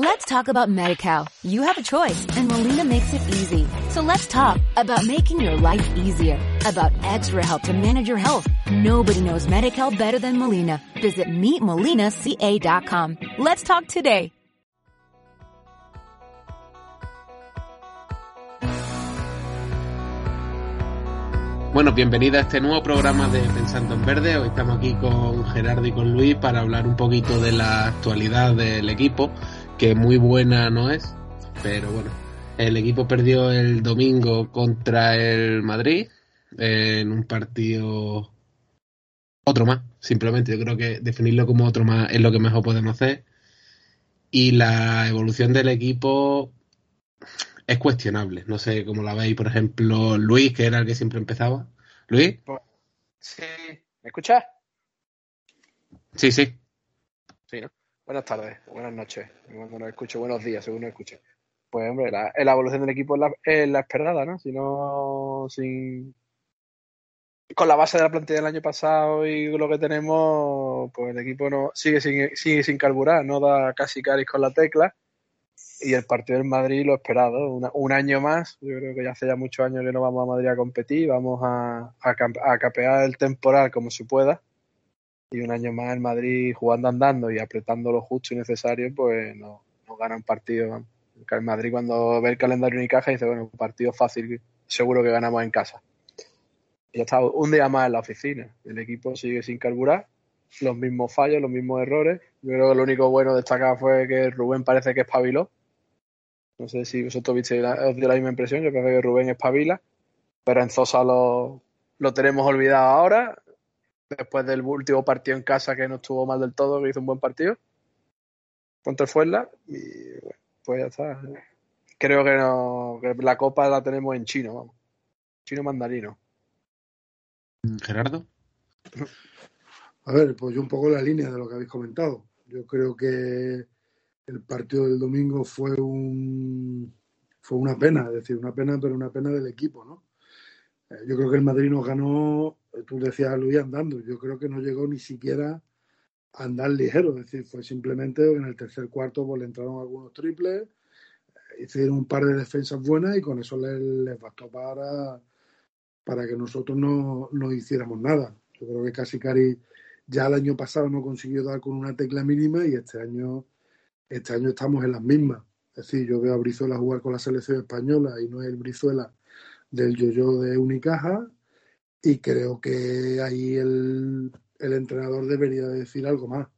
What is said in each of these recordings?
Let's talk about MediCal. You have a choice and Molina makes it easy. So let's talk about making your life easier, about extra help to manage your health. Nobody knows MediCal better than Molina. Visit meetmolinaca.com. Let's talk today. Bueno, bienvenida a este nuevo programa de Pensando en Verde. Hoy estamos aquí con Gerardo y con Luis para hablar un poquito de la actualidad del equipo, que muy buena no es, pero bueno, el equipo perdió el domingo contra el Madrid en un partido otro más, simplemente yo creo que definirlo como otro más es lo que mejor podemos hacer. Y la evolución del equipo es cuestionable. No sé cómo la veis, por ejemplo, Luis, que era el que siempre empezaba. Luis. Sí, ¿me escuchas? Sí, sí. Sí, ¿no? Buenas tardes, buenas noches. Cuando nos escucho, buenos días, según nos escuche. Pues, hombre, la, la evolución del equipo es la, es la, esperada, ¿no? Si no, sin. Con la base de la plantilla del año pasado y lo que tenemos, pues el equipo no sigue sin, sigue sin carburar, no da casi caris con la tecla y el partido del Madrid lo esperado, un año más, yo creo que ya hace ya muchos años que no vamos a Madrid a competir, vamos a capear el temporal como se pueda y un año más el Madrid jugando andando y apretando lo justo y necesario, pues no, no gana un partido. El Madrid cuando ve el calendario Unicaja dice, bueno, un partido fácil, seguro que ganamos en casa. Y ya está un día más en la oficina, el equipo sigue sin carburar, los mismos fallos, los mismos errores. Yo creo que lo único bueno destacado fue que Rubén parece que espabiló, no sé si vosotros viste la, os dio la misma impresión, yo creo que Rubén espabila, pero en Zosa lo, lo tenemos olvidado ahora, después del último partido en casa que no estuvo mal del todo, que hizo un buen partido contra el Fuenla, y bueno, pues ya está. Creo que, no, que la copa la tenemos en chino, vamos. Chino mandarino. Gerardo. A ver, pues yo un poco la línea de lo que habéis comentado. Yo creo que el partido del domingo fue un fue una pena, es decir, una pena, pero una pena del equipo, ¿no? Eh, yo creo que el Madrid nos ganó, tú decías Luis andando, yo creo que no llegó ni siquiera a andar ligero, es decir, fue simplemente en el tercer cuarto pues le entraron algunos triples, eh, hicieron un par de defensas buenas y con eso les, les bastó para, para que nosotros no, no hiciéramos nada. Yo creo que casi Cari ya el año pasado no consiguió dar con una tecla mínima y este año este año estamos en las mismas. Es decir, yo veo a Brizuela jugar con la selección española y no es el Brizuela del yo-yo de Unicaja y creo que ahí el, el entrenador debería decir algo más.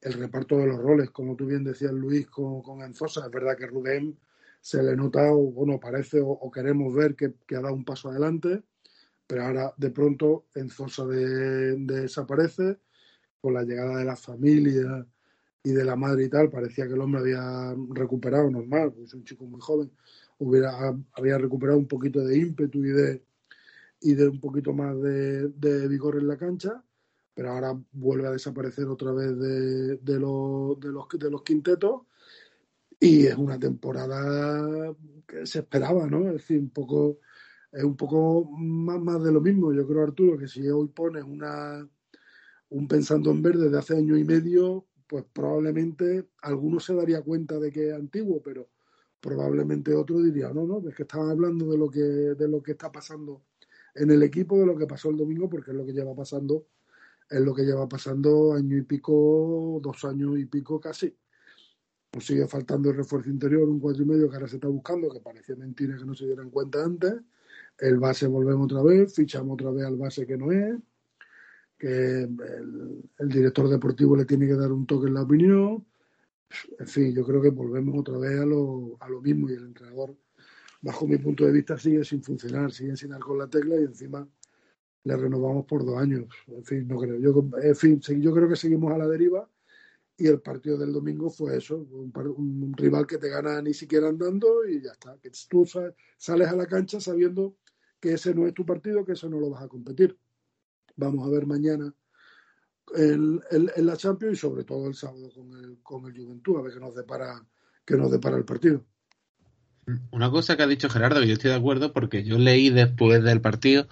El reparto de los roles, como tú bien decías Luis con, con Enzosa, es verdad que Rubén se le nota, o bueno, parece o, queremos ver que, ha dado un paso adelante, pero ahora de pronto Enzosa de, de desaparece. Con la llegada de la familia y de la madre y tal, parecía que el hombre había recuperado normal, pues es un chico muy joven, hubiera, había recuperado un poquito de ímpetu y de, y de un poquito más de, de vigor en la cancha, pero ahora vuelve a desaparecer otra vez de, de, los, de, los, de los quintetos y es una temporada que se esperaba, ¿no? Es decir, un poco, es un poco más, más de lo mismo. Yo creo, Arturo, que si hoy pones una, un pensando en verde de hace año y medio, pues probablemente alguno se daría cuenta de que es antiguo, pero probablemente otro diría, no, no, es que estaban hablando de lo que, de lo que está pasando en el equipo, de lo que pasó el domingo, porque es lo que lleva pasando, es lo que lleva pasando año y pico, dos años y pico casi. Nos sigue faltando el refuerzo interior, un cuatro y medio que ahora se está buscando, que parecía mentira que no se dieran cuenta antes. El base volvemos otra vez, fichamos otra vez al base que no es que el, el, director deportivo le tiene que dar un toque en la opinión. En fin, yo creo que volvemos otra vez a lo, a lo mismo y el entrenador, bajo mi punto de vista, sigue sin funcionar, sigue sin dar con la tecla y encima le renovamos por dos años. En fin, no creo. Yo, en fin, yo creo que seguimos a la deriva y el partido del domingo fue eso, un, rival que te gana ni siquiera andando y ya está. Que tú sales a la cancha sabiendo que ese no es tu partido, que eso no lo vas a competir vamos a ver mañana en, en, en, la Champions y sobre todo el sábado con el, con el Juventud, a ver qué nos depara, qué nos depara el partido. Una cosa que ha dicho Gerardo, que yo estoy de acuerdo, porque yo leí después del partido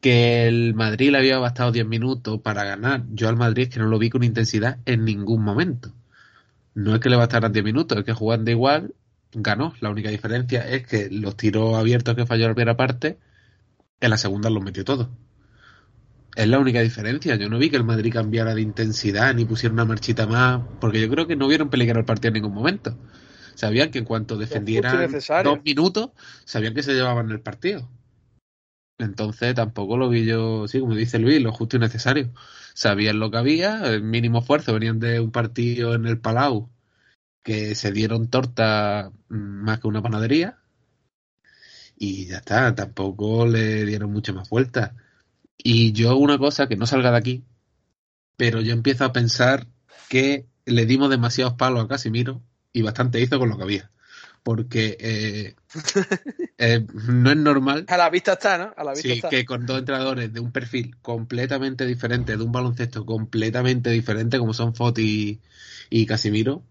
que el Madrid le había bastado 10 minutos para ganar. Yo al Madrid es que no lo vi con intensidad en ningún momento. no es que le bastaran 10 minutos, es que jugando igual ganó. La única diferencia es que los tiros abiertos que falló la primera parte, en la segunda los metió todos. Es la única diferencia. Yo no vi que el Madrid cambiara de intensidad ni pusiera una marchita más, porque yo creo que no vieron peligrar el partido en ningún momento. Sabían que en cuanto defendieran dos minutos, sabían que se llevaban el partido. Entonces tampoco lo vi yo, sí, como dice Luis, lo justo y necesario. Sabían lo que había, el mínimo esfuerzo, venían de un partido en el Palau que se dieron torta mm, más que una panadería y ya está, tampoco le dieron mucha más vuelta. Y yo una cosa que no salga de aquí, pero yo empiezo a pensar que le dimos demasiados palos a Casimiro y bastante hizo con lo que había. Porque eh, eh, no es normal. A la vista está, ¿no? A la vista sí, que con dos entrenadores de un perfil completamente diferente, de un baloncesto completamente diferente, como son Foti y Casimiro,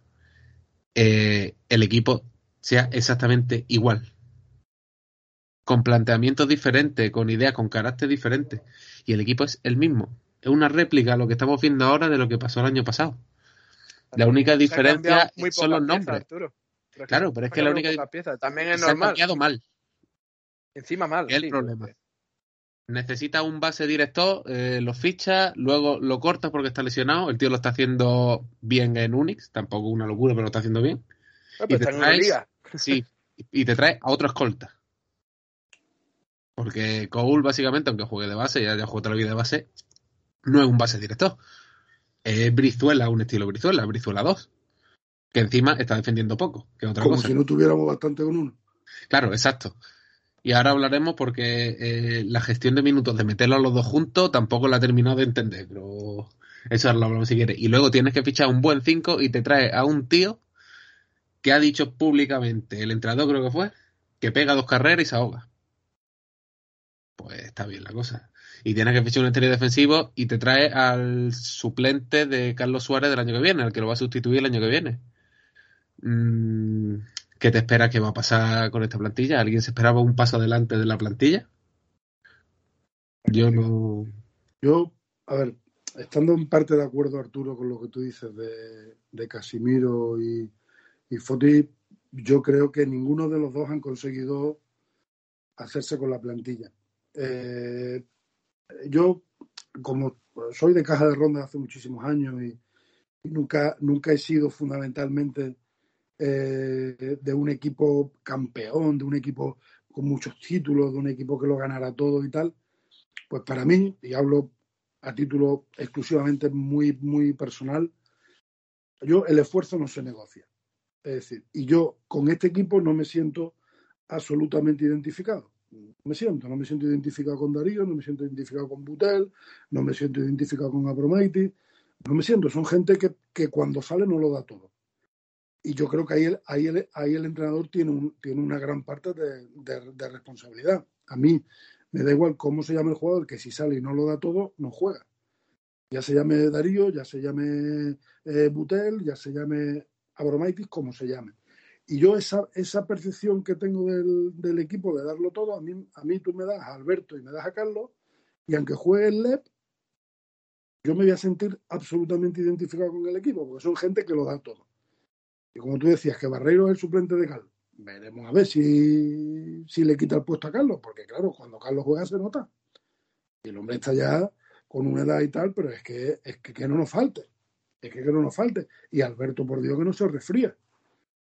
eh, el equipo sea exactamente igual. Con planteamientos diferentes, con ideas, con carácter diferente. Y el equipo es el mismo. Es una réplica lo que estamos viendo ahora de lo que pasó el año pasado. La única diferencia son los nombres. claro, pero es que la única diferencia también es normal. Se ha cambiado mal. Encima mal. Es el problema. Necesita un base director, eh, lo ficha, luego lo corta porque está lesionado. El tío lo está haciendo bien en Unix, tampoco una locura, pero lo está haciendo bien. Ah, y te traes, sí, y te trae a otro escolta. Porque Cole, básicamente, aunque juegue de base, ya haya jugado toda la vida de base, no es un base director. Es Brizuela, un estilo Brizuela, Brizuela 2. Que encima está defendiendo poco, que otra Como si no tuviéramos bastante con uno. Claro, exacto. Y ahora hablaremos porque eh, la gestión de minutos de meterlos a los dos juntos tampoco la he terminado de entender, pero eso ahora lo hablamos si quieres. Y luego tienes que fichar un buen 5 y te trae a un tío que ha dicho públicamente, el entrenador creo que fue, que pega dos carreras y se ahoga. Pues está bien la cosa. Y tienes que fichar un interior defensivo y te trae al suplente de Carlos Suárez del año que viene, al que lo va a sustituir el año que viene. Mm, ¿Qué te espera que va a pasar con esta plantilla? ¿Alguien se esperaba un paso adelante de la plantilla? Yo no. Yo, a ver, estando en parte de acuerdo, Arturo, con lo que tú dices de, Casimiro y, y Foti, yo creo que ninguno de los dos han conseguido hacerse con la plantilla. Eh, yo, como soy de caja de ronda hace muchísimos años y, nunca, nunca he sido fundamentalmente eh, de un equipo campeón, de un equipo con muchos títulos, de un equipo que lo ganara todo y tal, pues para mí, y hablo a título exclusivamente muy, muy personal, yo el esfuerzo no se negocia. Es decir, y yo con este equipo no me siento absolutamente identificado. No me siento, no me siento identificado con Darío, no me siento identificado con Butel, no me siento identificado con Abromaitis, no me siento, son gente que, que cuando sale no lo da todo y yo creo que ahí el, ahí el, ahí el entrenador tiene, un, tiene una gran parte de, de, responsabilidad. A mí me da igual cómo se llame el jugador, que si sale y no lo da todo, no juega. Ya se llame Darío, ya se llame eh, Butel, ya se llame Abromaitis, como se llame. Y yo esa, esa percepción que tengo del, del, equipo de darlo todo, a mí, a mí tú me das a Alberto y me das a Carlos, y aunque juegue el LEP, yo me voy a sentir absolutamente identificado con el equipo, porque son gente que lo da todo. Y como tú decías, que Barreiro es el suplente de Carlos. Veremos a ver si, si le quita el puesto a Carlos, porque claro, cuando Carlos juega se nota. Y el hombre está ya con una edad y tal, pero es que, es que, que no nos falte. Es que, que no nos falte. Y Alberto, por Dios, que no se resfríe.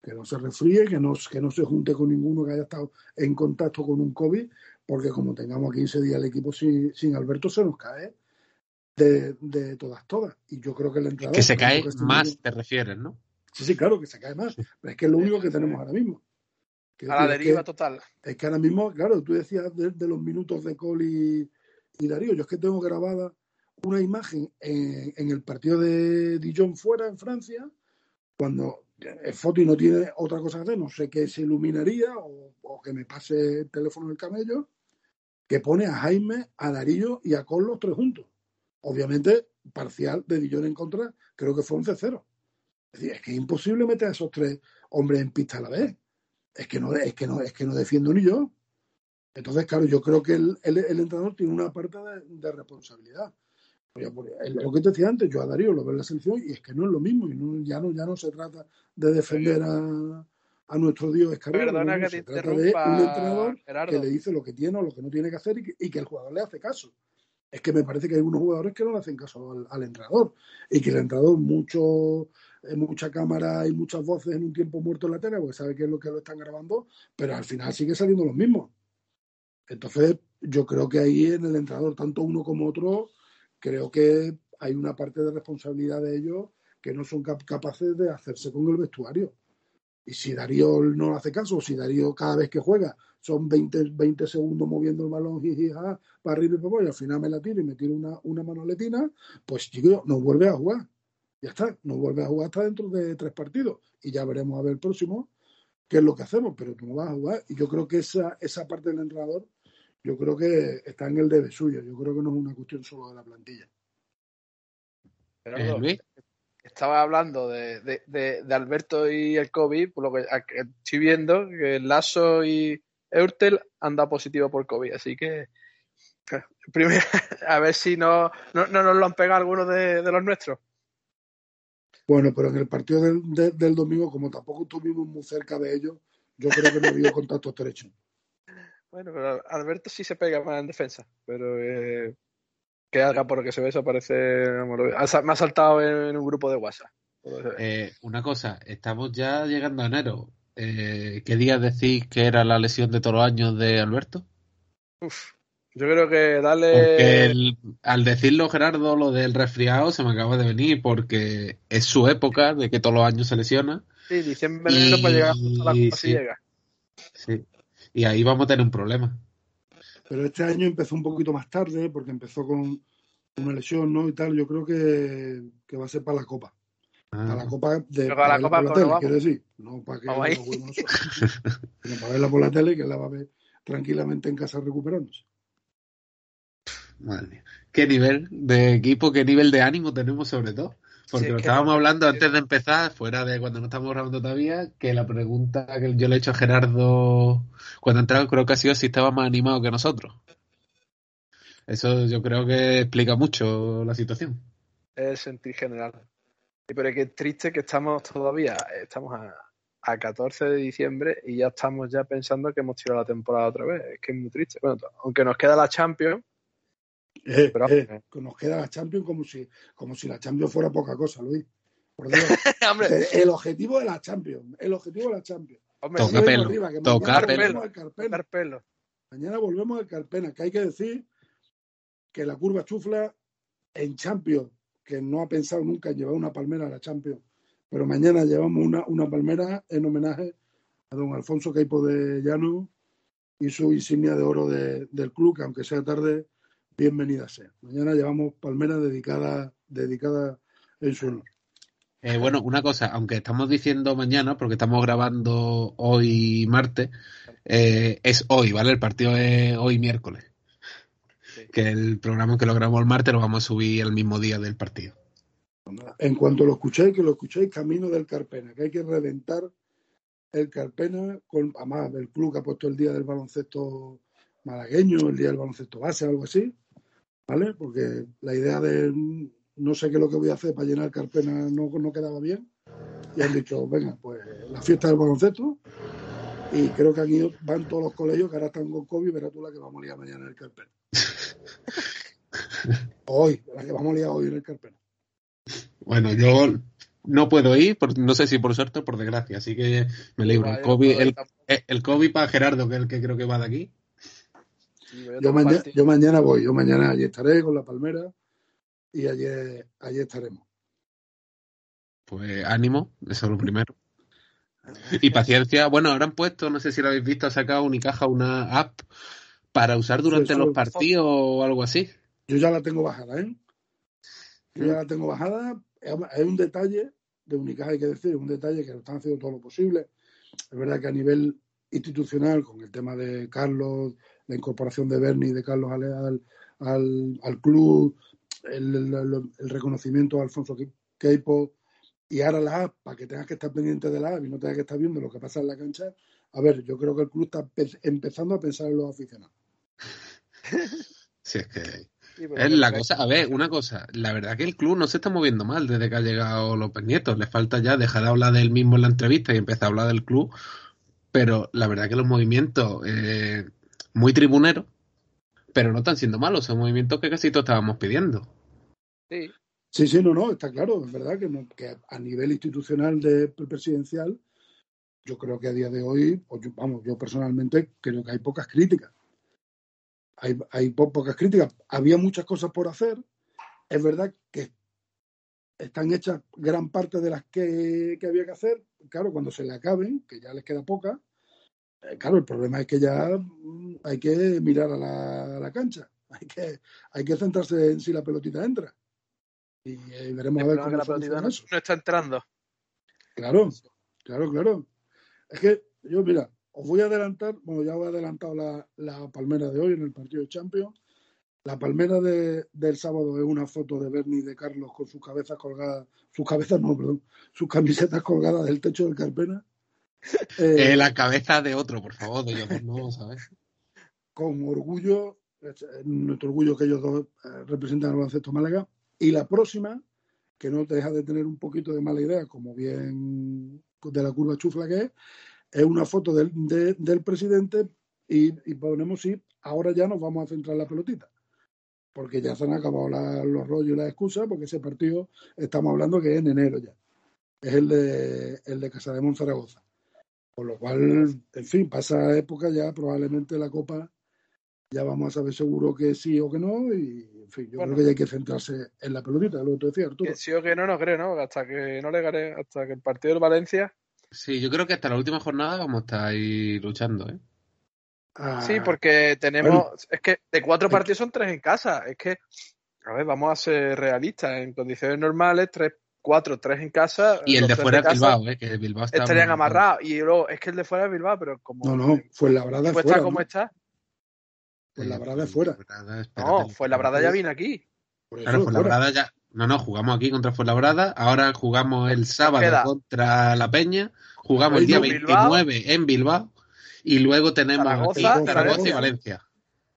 Que no se resfríe, que no, que no se junte con ninguno que haya estado en contacto con un COVID, porque como tengamos 15 días el equipo sin, sin Alberto, se nos cae de, de, todas, todas. Y yo creo que el entrenador... Que se cae más, te refieres, ¿no? Sí, sí, claro que se cae más, pero es que es lo único que tenemos ahora mismo. a la deriva total. Es que ahora mismo, claro, tú decías de, los minutos de Cole y, Darío, yo es que tengo grabada una imagen en, el partido de Dijon fuera en Francia, cuando el Foti no tiene otra cosa que hacer, no sé qué se iluminaría o, que me pase el teléfono del camello, que pone a Jaime, a Darío y a Cole los tres juntos. Obviamente, parcial de Dijon en contra, creo que fue 11-0. Es decir, es que es imposible meter a esos tres hombres en pista a la vez. Es que no, es que no, es que no defiendo ni yo. Entonces, claro, yo creo que el, el, entrenador tiene una parte de, responsabilidad. Lo que te decía antes, yo a Darío lo veo en la selección y es que no es lo mismo. Y ya, no, ya no se trata de defender a, a nuestro Dios Escariolo. Perdona que se te trata de un entrenador que le dice lo que tiene o lo que no tiene que hacer y que, el jugador le hace caso. Es que me parece que hay unos jugadores que no le hacen caso al, entrenador y que el entrenador mucho eh, mucha cámara y muchas voces en un tiempo muerto en la tele porque sabe que es lo que lo están grabando, pero al final sigue saliendo los mismos. Entonces, yo creo que ahí en el entrenador, tanto uno como otro, creo que hay una parte de responsabilidad de ellos que no son capaces de hacerse con el vestuario. Y si Darío no hace caso, si Darío cada vez que juega son 20, 20 segundos moviendo el balón para arriba y para abajo, y al final me la tiro y me tiro una, una manoletina, pues chico, no vuelve a jugar. Ya está, no vuelve a jugar hasta dentro de tres partidos. Y ya veremos a ver el próximo qué es lo que hacemos, pero tú no vas a jugar. Y yo creo que esa, esa parte del entrenador, yo creo que está en el debe suyo. Yo creo que no es una cuestión solo de la plantilla. Eh, estaba hablando de, de, de, Alberto y el COVID, por lo que estoy viendo que Lasso y Eurtel han dado positivo por COVID, así que primero, a ver si no, no, nos lo han pegado algunos de, los nuestros. Bueno, pero en el partido del, del, domingo, como tampoco estuvimos muy cerca de ellos, yo creo que no había contacto estrecho. Bueno, pero Alberto sí se pega más en defensa, pero eh, que haga por lo que se ve, eso parece. Me ha saltado en un grupo de WhatsApp. Eh, una cosa, estamos ya llegando a enero. Eh, ¿Qué día decís que era la lesión de todos los años de Alberto? Uf, yo creo que dale. al decirlo, Gerardo, lo del resfriado se me acaba de venir porque es su época de que todos los años se lesiona. Sí, diciembre para llegar a la sí. llega. Sí. Y ahí vamos a tener un problema. Pero este año empezó un poquito más tarde porque empezó con una lesión, ¿no? Y tal. Yo creo que, que va a ser para la Copa. Para la ah. Copa de para la Copa por la tele, quiero decir. No para que nosotros, sino para verla por la tele que la va a ver tranquilamente en casa recuperándose. Madre mía. ¿Qué nivel de equipo, qué nivel de ánimo tenemos sobre todo? Porque lo estábamos hablando antes de empezar, fuera de cuando no estamos grabando todavía, que la pregunta que yo le he hecho a Gerardo cuando entraba creo que ha sido si estaba más animado que nosotros. Eso yo creo que explica mucho la situación. Es el sentir general. Pero es que es triste que estamos todavía, estamos a, a 14 de diciembre y ya estamos ya pensando que hemos tirado la temporada otra vez. Es que es muy triste. Bueno, aunque nos queda la Champions, eh, eh, nos queda la Champions como si, como si la Champions fuera poca cosa, Luis. el objetivo de la Champions, el objetivo de la Champions. toca pelo, tocar pelo. Mañana volvemos al Carpena, que hay que decir que la curva chufla en Champions, que no ha pensado nunca en llevar una palmera a la Champions, pero mañana llevamos una, una palmera en homenaje a don Alfonso Caipo de Llano y su insignia de oro del club, que aunque sea tarde, bienvenida sea. Mañana llevamos palmera dedicada, dedicada en su honor. Eh, bueno, una cosa, aunque estamos diciendo mañana, porque estamos grabando hoy martes, eh, es hoy, ¿vale? El partido es hoy miércoles. Que el programa que lo grabamos el martes lo vamos a subir el mismo día del partido. En cuanto lo escuchéis, que lo escuchéis, camino del Carpena, que hay que reventar el Carpena, con, además el club que ha puesto el día del baloncesto malagueño, el día del baloncesto base, algo así, ¿vale? Porque la idea de no sé qué es lo que voy a hacer para llenar Carpena no, no quedaba bien. Y han dicho, venga, pues la fiesta del baloncesto. Y creo que aquí van todos los colegios que ahora están con COVID, verás tú la que vamos a liar mañana en el Carpena. hoy, la que vamos a liar hoy en el Carpena. Bueno, yo no puedo ir, no sé si por suerte o por desgracia, así que me libro. El COVID, el, el COVID para Gerardo, que es el que creo que va de aquí. Yo, mañana voy, yo mañana allí estaré con la palmera y allí, allí estaremos. Pues ánimo, eso es lo primero. Y paciencia. Bueno, ahora han puesto, no sé si lo habéis visto, ha sacado Unicaja una app para usar durante los partidos o algo así. Yo ya la tengo bajada, ¿eh? Yo ya la tengo bajada. Es un detalle de Unicaja, hay que decir, un detalle que lo están haciendo todo lo posible. Es verdad que a nivel institucional, con el tema de Carlos, la incorporación de Bernie y de Carlos al, al, al club, el, reconocimiento de Alfonso Keipo y ahora la app, para que tengas que estar pendiente de la app y no tengas que estar viendo lo que pasa en la cancha. A ver, yo creo que el club está empezando a pensar en los aficionados. Sí, es que es la cosa, a ver, una cosa, la verdad que el club no se está moviendo mal desde que ha llegado López Nieto, le falta ya dejar de hablar del mismo en la entrevista y empezar a hablar del club, pero la verdad que los movimientos eh, muy tribuneros, pero no están siendo malos, son movimientos que casi todos estábamos pidiendo. Sí. Sí, sí, no, no, está claro, es verdad que, que a nivel institucional de presidencial, yo creo que a día de hoy, pues vamos, yo personalmente creo que hay pocas críticas hay, hay pocas críticas. Había muchas cosas por hacer. Es verdad que están hechas gran parte de las que, había que hacer. Claro, cuando se le acaben, que ya les queda poca, claro, el problema es que ya mm, hay que mirar a la, cancha. Hay que, hay que centrarse en si la pelotita entra. Y eh, veremos a ver cómo la pelotita no, está entrando. Claro, claro, claro. Es que yo, mira, os voy a adelantar, bueno, ya os he adelantado la, palmera de hoy en el partido de Champions. La palmera del sábado es una foto de Bernie y de Carlos con sus cabezas colgadas, sus cabezas no, perdón, sus camisetas colgadas del techo del Carpena. Eh, la cabeza de otro, por favor, de ellos no, ¿sabes? Con orgullo, nuestro orgullo que ellos dos eh, representan al baloncesto Málaga. Y la próxima, que no deja de tener un poquito de mala idea, como bien de la curva chufla que es, es una foto del, del presidente y, ponemos sí, ahora ya nos vamos a centrar en la pelotita. Porque ya se han acabado los rollos y las excusas, porque ese partido estamos hablando que es en enero ya. Es el de, el de Casa de Monzaragoza. Por lo cual, en fin, pasa época ya, probablemente la Copa ya vamos a saber seguro que sí o que no. Y, en fin, yo creo que ya hay que centrarse en la pelotita, lo que tú decías, Que sí o que no, no creo, ¿no? Hasta que no le gane, hasta que el partido del Valencia Sí, yo creo que hasta la última jornada vamos a estar ahí luchando, ¿eh? sí, ah, porque tenemos. Es que de cuatro partidos son tres en casa. Es que, a ver, vamos a ser realistas. En condiciones normales, tres, cuatro, tres en casa. Y el de fuera es Bilbao, ¿eh? Que el Bilbao está estarían amarrados. Y luego, es que el de fuera es Bilbao, pero como. No, no, fue la brada fuera. Está como está. Fue la brada fuera. No, fue la brada ya vino aquí. Claro, fue la brada ya. No, no, jugamos aquí contra Fuenlabrada, ahora jugamos el sábado contra La Peña, jugamos el día 29 en Bilbao y luego tenemos Zaragoza, Zaragoza y Valencia.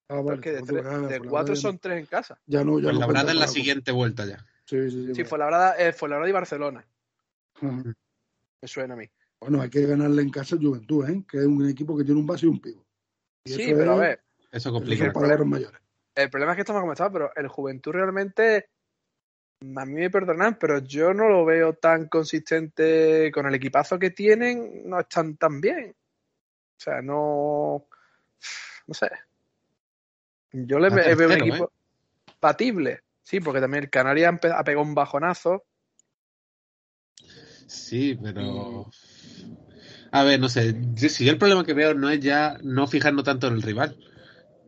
Ah, Porque de, de cuatro son tres en casa. Ya no, ya Fuenlabrada es la siguiente vuelta ya. Sí, sí, sí. Sí, Fuenlabrada, eh, Fuenlabrada y Barcelona. Me suena a mí. Bueno, hay que ganarle en casa el Juventud, ¿eh? que es un equipo que tiene un base y un pivo. sí, pero a ver. Eso complica. El problema, el problema es que estamos como pero el Juventud realmente a mí me perdonan, pero yo no lo veo tan consistente con el equipazo que tienen, no están tan bien. O sea, no. No sé. Yo le veo un equipo ¿eh? patible. Sí, porque también el Canarias ha pegado un bajonazo. Sí, pero. A ver, no sé. Si yo el problema que veo no es ya no fijarnos tanto en el rival.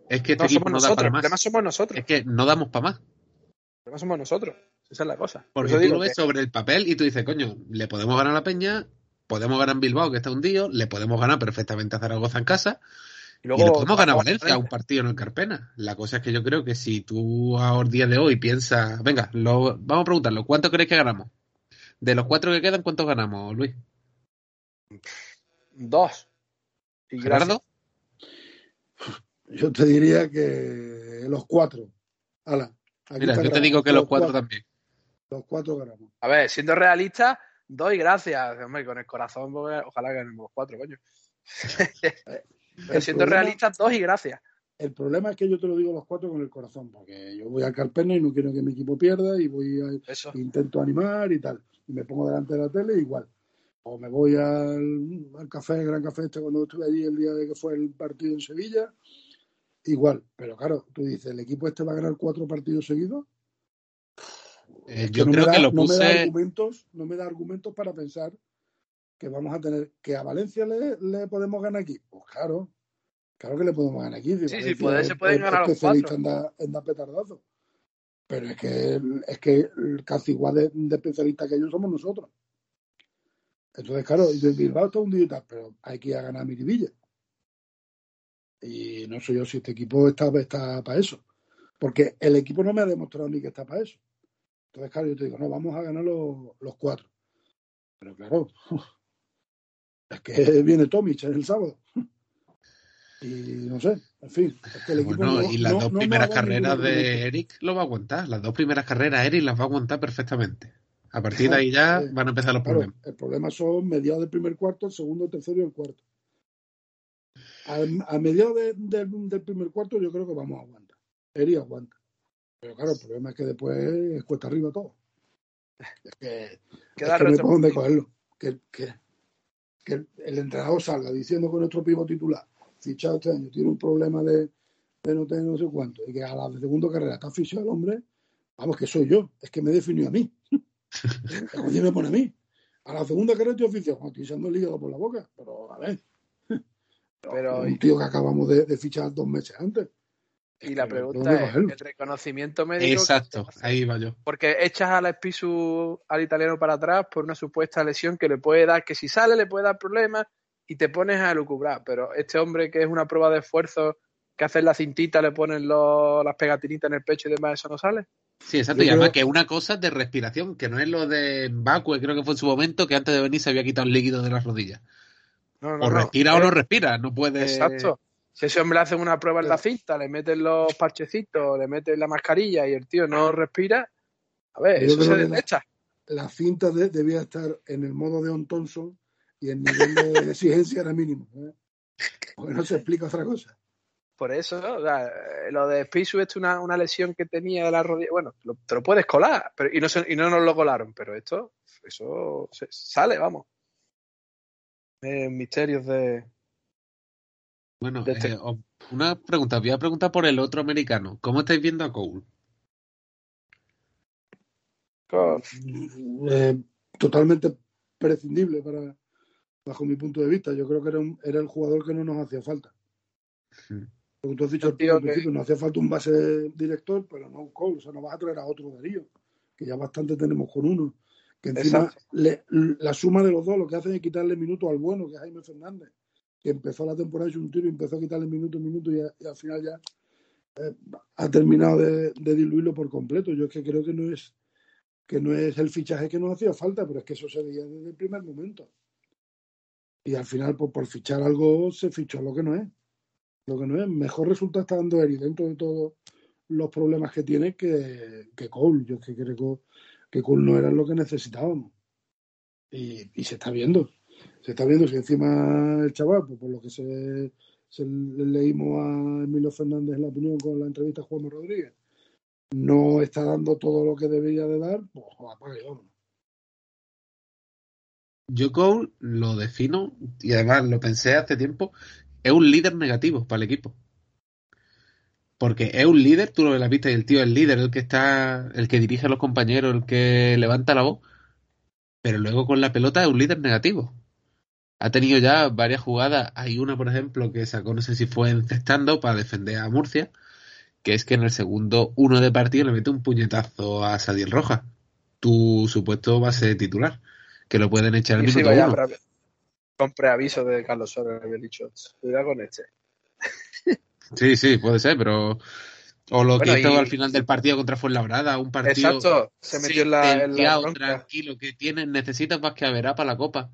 Es que este somos nosotros. El problema somos nosotros. Es que no damos para más. El problema somos nosotros. Esa es la cosa. Porque tú lo ves sobre el papel y tú dices, coño, le podemos ganar a la Peña, podemos ganar en Bilbao, que está hundido, le podemos ganar perfectamente a Zaragoza en casa. Y, luego, le podemos ganar a Valencia, un partido en el Carpena. La cosa es que yo creo que si tú a día de hoy piensas, venga, lo, vamos a preguntarlo, ¿cuánto crees que ganamos? De los cuatro que quedan, ¿cuántos ganamos, Luis? Dos. ¿Y Gerardo? Yo te diría que los cuatro. Ala. Mira, yo te digo que los, cuatro también. Los cuatro ganamos. A ver, siendo realista, doy gracias. Hombre, con el corazón, ojalá ganemos los cuatro, coño. Pero siendo realista, dos y gracias. El problema es que yo te lo digo los cuatro con el corazón, porque yo voy a Carpena y no quiero que mi equipo pierda y voy a intento animar y tal. Y me pongo delante de la tele igual. O me voy al, al café, el Gran Café este cuando estuve allí el día de que fue el partido en Sevilla. Igual, pero claro, tú dices, ¿el equipo este va a ganar cuatro partidos seguidos? Eh, yo creo que lo puse... no me da argumentos, no me da argumentos para pensar que vamos a tener que a Valencia le, le podemos ganar aquí. Pues claro, claro que le podemos ganar aquí. sí, sí, puede, se pueden ganar los cuatro. En dar, en petardazo. Pero es que, es que casi igual de, de especialistas que ellos somos nosotros. Entonces, claro, Bilbao está hundido y tal, pero hay que ir a ganar Miribilla. Y no sé yo si este equipo está, está para eso. Porque el equipo no me ha demostrado ni que está para eso. Entonces, claro, yo te digo, no, vamos a ganar los, los cuatro. Pero claro, es que viene Tomic en el sábado. Y no sé, En fin, es que el equipo Bueno, no- y las no- dos no primeras carreras de Eric lo va a aguantar. Las dos primeras carreras Eric las va a aguantar perfectamente. A partir de ahí ya van a empezar los Claro, problemas. el problema son mediados del primer cuarto, el segundo, el tercero y el cuarto. Al- a mediados de- del- del primer cuarto yo creo que vamos a aguantar. Eri aguanta. Pero claro, el problema es que después es cuesta arriba todo. Es que, es que no hay por dónde cogerlo. Que, que- que el, el entrenador salga diciendo que nuestro pivo titular, fichado este año, tiene un problema de, de no tener no sé cuánto, y que a la segunda carrera está fichado el hombre, vamos, que soy yo, es que me definió a mí. Me pone a mí. A la segunda carrera estoy oficial, cuando estoy echando el hígado por la boca, pero a ver. Pero, un tío que acabamos de, de fichar dos meses antes. Y la ¿Por dónde pregunta es, el reconocimiento médico... Exacto, ¿qué se hace? ahí va yo. Porque echas al Espisu al italiano para atrás por una supuesta lesión que le puede dar, que si sale le puede dar problemas y te pones a lucubrar. Pero este hombre que es una prueba de esfuerzo, que hacen la cintita, le ponen los- las pegatinitas en el pecho y demás, eso no sale. Sí, exacto. Yo y además creo- que es una cosa de respiración, que no es lo de Bakue, creo que fue en su momento, que antes de venir se había quitado el líquido de las rodillas. No, no, O no. respira o no respira, no puede... Exacto. Si ese hombre le hacen una prueba en la cinta, le meten los parchecitos, le meten la mascarilla y el tío no respira, a ver, Yo eso se que la- desecha. La cinta de- debía estar en el modo de On Thompson y el nivel de exigencia era mínimo. ¿eh? Porque no se explica otra cosa. Por eso, o sea, lo de Spisu es una, una lesión que tenía de la rodilla. Bueno, lo- te lo puedes colar, pero, y, no se- y no nos lo colaron, pero esto, eso se- sale, vamos. Eh, misterios de. Bueno, este- eh, una pregunta, voy a preguntar por el otro americano. ¿Cómo estáis viendo a Cole? Eh, totalmente prescindible para bajo mi punto de vista. Yo creo que era, un- era el jugador que no nos hacía falta. Lo que tú has dicho El al tío principio, que- no hacía falta un base director, pero no un call. O sea, no vas a traer a otro Darío, que ya bastante tenemos con uno. Que encima le- la suma de los dos lo que hacen es quitarle minutos al bueno, que es Jaime Fernández, empezó la temporada hecho un tiro y empezó a quitarle minutos, minutos y, a- y al final ya eh, ha terminado de, diluirlo por completo. Yo es que creo que no es que no es el fichaje que nos hacía falta, pero es que eso se veía desde el primer momento. Y al final, por, por fichar algo, se fichó lo que no es. Lo que no es. Mejor resulta está dando Eri dentro de todos los problemas que tiene que, que Cole. Yo es que creo que, Cole no era lo que necesitábamos. Y se está viendo. Se está viendo si encima el chaval, pues por lo que se, se le leímos a Emilio Fernández en la opinión con la entrevista a Juan Rodríguez, no está dando todo lo que debería de dar, pues vámonos. Yo Cole lo defino, y además lo pensé hace tiempo, es un líder negativo para el equipo. Porque es un líder, tú lo ves la pista y el tío es el líder, el que está, el que dirige a los compañeros, el que levanta la voz. Pero luego con la pelota es un líder negativo. Ha tenido ya varias jugadas. Hay una, por ejemplo, que sacó, no sé si fue encestando para defender a Murcia, que es que en el segundo uno de partido le mete un puñetazo a Sadiel Rojas, tu supuesto base titular, que lo pueden echar si minuto uno. pre- con preaviso de Carlos Soler, había dicho. Cuidado con este. Sí, sí, puede ser, pero. O lo Bueno, que hizo y- al final del partido contra Fuenlabrada, un partido. Exacto, se metió en la, en la tranquilo, que tiene, necesitas más que verá para la copa.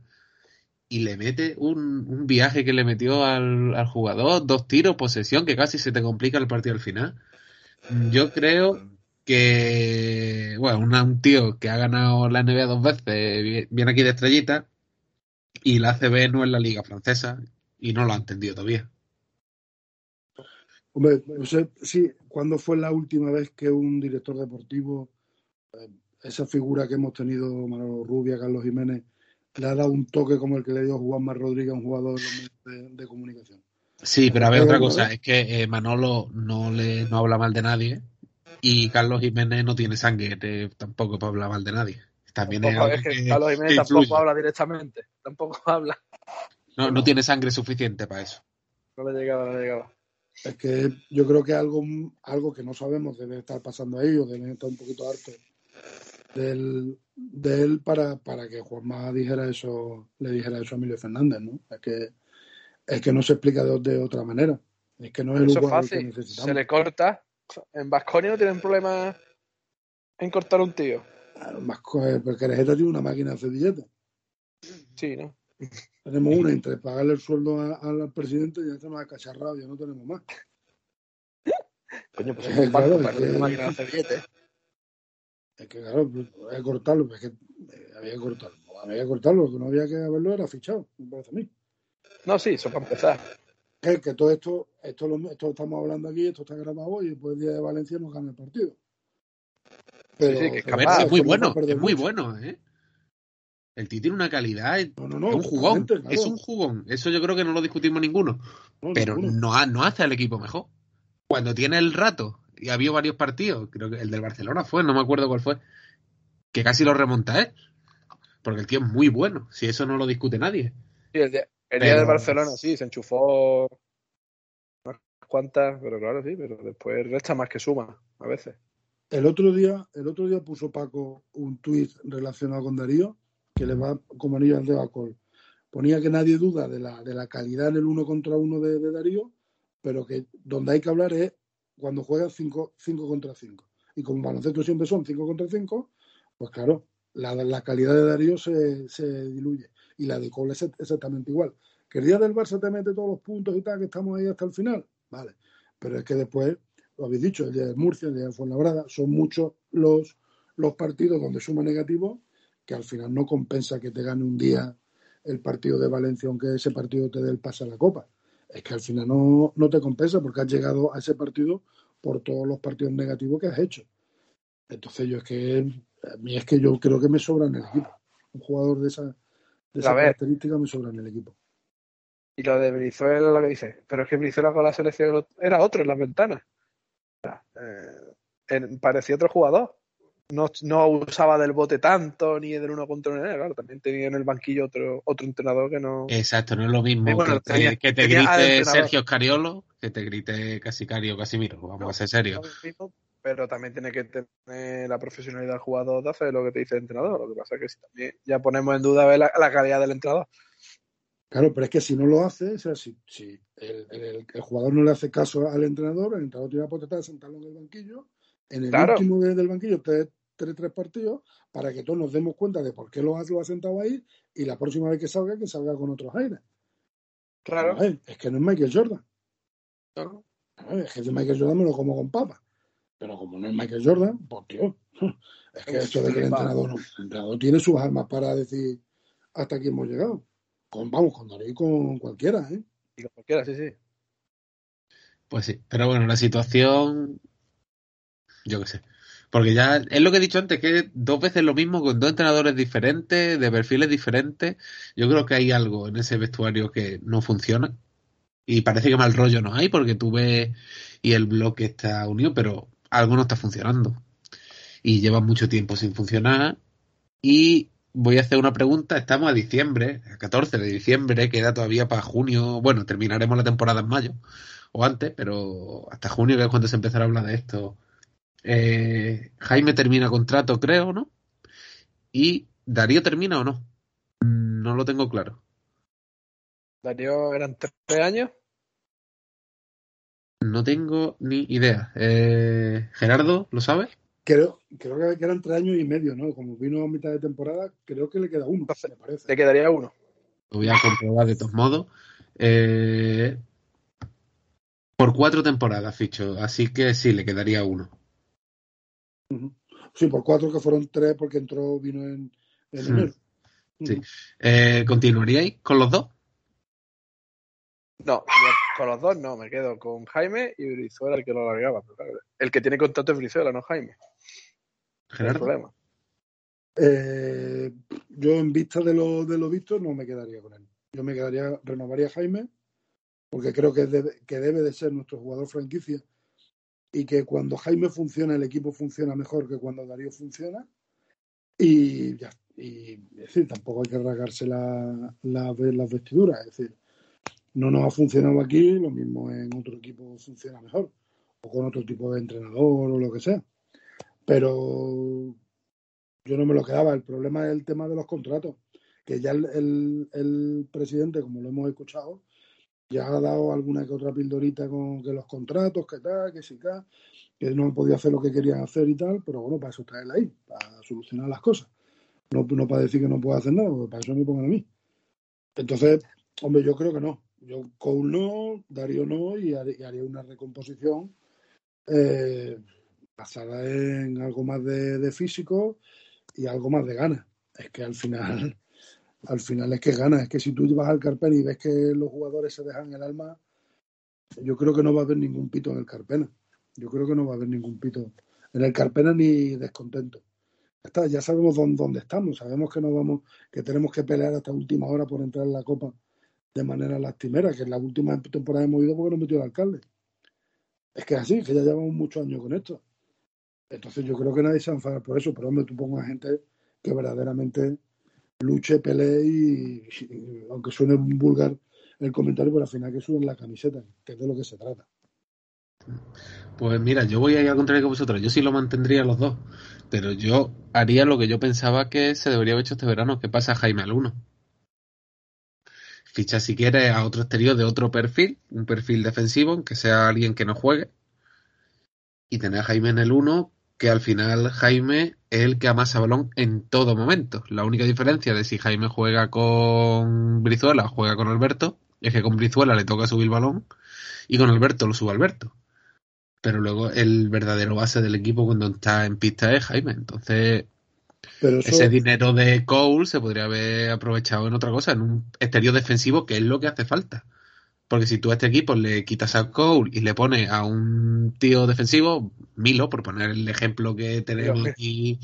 Y le mete un, un viaje que le metió al, al jugador, dos tiros, posesión, que casi se te complica el partido al final. Yo creo que, bueno, una- un tío que ha ganado la NBA dos veces, vi- viene aquí de estrellita, y la ACB no es la liga francesa, y no lo ha entendido todavía. Hombre, no sé si cuándo fue la última vez que un director deportivo, eh, esa figura que hemos tenido, Manolo Rubia, Carlos Jiménez, le ha dado un toque como el que le dio Juanma Rodríguez a un jugador de, comunicación. Sí, pero a ver, otra cosa, es que eh, Manolo no le no habla mal de nadie y Carlos Jiménez no tiene sangre tampoco para hablar mal de nadie. También es Tampoco- algo es que que- Carlos Jiménez que tampoco habla directamente. Tampoco habla. No, no tiene sangre suficiente para eso. No le llegaba, no le llegaba. Es que yo creo que algo, algo que no sabemos debe estar pasando ahí o deben estar un poquito hartos del, de él para, para que Juanma dijera eso, le dijera eso a Emilio Fernández, ¿no? Es que, es que no se explica de, de otra manera. Es que no es el Eso que fácil. necesitamos. Se le corta. En Vasconia no tienen problema en cortar un tío. Claro, porque Erejeta tiene una máquina de hacer billetes. Sí, ¿no? Tenemos una entre pagarle el sueldo a- al presidente y ya estamos acacharrados, ya no tenemos más. Coño, pues es un banco claro, para que- una máquina de hacer billetes. Es que claro, pues, había que cortarlo, pues es que eh, había que cortarlo. Había que cortarlo, lo que no había que haberlo era fichado, me parece a mí. No, sí, eso para empezar. Que, que todo esto, esto lo, esto estamos hablando aquí, esto está grabado y después el día de Valencia nos gana el partido. Pero, sí, que es capaz, es muy bueno, es muy mucho. bueno, ¿eh? El tío tiene una calidad, es No, no, no. un jugón, claro. es un jugón. Eso yo creo que no lo discutimos ninguno. No, Pero ninguno. no, no hace al equipo mejor. Cuando tiene el rato, y ha habido varios partidos, creo que el del Barcelona fue, no me acuerdo cuál fue, que casi lo remonta él. Porque el tío es muy bueno, si eso no lo discute nadie. Sí, el día, el día Pero- del Barcelona, sí, se enchufó unas cuantas, pero claro, sí, pero después resta más que suma, a veces. El otro día, el otro día puso Paco un tuit relacionado con Darío que le va como anillo al dedo a Col. Ponía que nadie duda de la, de la calidad en el uno contra uno de, de Darío, pero que donde hay que hablar es cuando juegan 5 contra 5. Y como baloncesto siempre son 5 contra 5, pues claro, la, la calidad de Darío se, se diluye. Y la de Cole es exactamente igual. Que el día del Barça te mete todos los puntos y tal, que estamos ahí hasta el final, vale. Pero es que después lo habéis dicho, el día de Murcia, el día de Fuenlabrada, son muchos los, los partidos donde suma negativo que al final no compensa que te gane un día el partido de Valencia, aunque ese partido te dé el pase a la Copa. Es que al final no, no te compensa porque has llegado a ese partido por todos los partidos negativos que has hecho. Entonces yo es que, a mí es que yo creo que me sobra en el equipo. Un jugador de esa, de esa característica me sobra en el equipo. Y lo de Brizuela, lo que dice, pero es que Brizuela con la selección era otro en las ventanas. Eh, en- parecía otro jugador. No, no usaba del bote tanto, ni del uno contra uno. Claro, también tenía en el banquillo otro, otro entrenador que no. Exacto, no es lo mismo bueno, que, te, tenía- que te grite. Sergio Scariolo que te grite casi Cario Casimiro. Vamos No, a ser serios. no pero también tiene que tener la profesionalidad del jugador de hacer lo que te dice el entrenador. Lo que pasa es que si también ya ponemos en duda la, la calidad del entrenador. Claro, pero es que si no lo hace, o sea, si, si el, el- el jugador no le hace caso al entrenador, el entrenador tiene la potestad de sentarlo en el banquillo, en el Claro. último de- del banquillo, tres, tres, tres partidos, para que todos nos demos cuenta de por qué lo ha, lo ha sentado ahí y la próxima vez que salga, que salga con otros aires. Claro. Ver, es que no es Michael Jordan. A ver, es que si Michael Jordan me lo como con papa. Pero como no es Michael Jordan, pues tío, es que Es esto de que el entrenador, no, el entrenador tiene sus armas para decir hasta aquí hemos llegado. Con, vamos, con Darío y con cualquiera, ¿eh? Y como quiera, sí, sí. Pues sí, pero bueno, la situación, yo qué sé. Porque ya es lo que he dicho antes, que dos veces lo mismo con dos entrenadores diferentes, de perfiles diferentes. Yo creo que hay algo en ese vestuario que no funciona. Y parece que mal rollo no hay, porque tú ves y el bloque está unido, pero algo no está funcionando. Y lleva mucho tiempo sin funcionar. Y voy a hacer una pregunta. Estamos a diciembre, a 14 de diciembre, queda todavía para junio. Bueno, terminaremos la temporada en mayo o antes, pero hasta junio que es cuando se empezará a hablar de esto. Eh, Jaime termina contrato, creo, ¿no? Y Darío termina o no. No lo tengo claro. Darío eran tres años. No tengo ni idea. Eh, Gerardo, ¿lo sabes? Creo, creo que eran tres años y medio, ¿no? Como vino a mitad de temporada, creo que le queda uno, me parece. Le quedaría uno. Lo voy a comprobar de todos modos. Eh, por cuatro temporadas, ficho. Así que sí, le quedaría uno. Sí, por cuatro que fueron tres porque entró, vino en, en Hmm. enero. Sí. Eh, ¿Continuaríais con los dos? No, yo con los dos no, me quedo con Jaime y Brizuela el que lo largaba. pero claro, el que tiene contrato es Brizuela, no Jaime. No hay Gerardo. problema. Eh, yo en vista de lo, de lo visto no me quedaría con él. Yo me quedaría, renovaría a Jaime, porque creo que debe, que debe de ser nuestro jugador franquicia y que cuando Jaime funciona el equipo funciona mejor que cuando Darío funciona. Y ya y es decir tampoco hay que rasgarse la, la- las vestiduras. Es decir no nos ha funcionado aquí lo mismo en otro equipo funciona mejor o con otro tipo de entrenador o lo que sea. Pero yo no me lo quedaba. El problema es el tema de los contratos, que ya el- el presidente, como lo hemos escuchado, ya ha dado alguna que otra pildorita con que los contratos, que tal, que sí, tal, que no podido hacer lo que querían hacer y tal, pero bueno, para eso está él ahí, para solucionar las cosas. No, no para decir que no puede hacer nada, porque para eso me pongan a mí. Entonces, hombre, yo creo que no. Yo Cole no, Darío no, y haría una recomposición eh, basada en algo más de, físico y algo más de ganas. Es que al final, al final es que gana. Es que si tú vas al Carpena y ves que los jugadores se dejan el alma, yo creo que no va a haber ningún pito en el Carpena. Yo creo que no va a haber ningún pito en el Carpena ni descontento. Está, ya sabemos dónde, estamos, sabemos que no vamos, que tenemos que pelear hasta última hora por entrar en la Copa de manera lastimera, que en la última temporada hemos ido porque nos metió el alcalde. Es que es así, que ya llevamos muchos años con esto. Entonces yo creo que nadie se va a enfadar por eso, pero hombre, tú pongas gente que verdaderamente luche, pelee y, aunque suene vulgar el comentario, pero al final que suben la camiseta, que es de lo que se trata. Pues mira, yo voy a ir al contrario que vosotros. Yo sí lo mantendría los dos. Pero yo haría lo que yo pensaba que se debería haber hecho este verano, que pasa Jaime al 1. Ficha si quieres a otro exterior de otro perfil, un perfil defensivo, que sea alguien que no juegue. Y tener a Jaime en el 1, que al final Jaime es el que amasa balón en todo momento. La única diferencia de si Jaime juega con Brizuela o juega con Alberto es que con Brizuela le toca subir el balón y con Alberto lo sube Alberto pero luego el verdadero base del equipo cuando está en pista es Jaime. Entonces, ese dinero de Cole se podría haber aprovechado en otra cosa, en un exterior defensivo, que es lo que hace falta. Porque si tú a este equipo le quitas a Cole y le pones a un tío defensivo, Milo, por poner el ejemplo que tenemos aquí,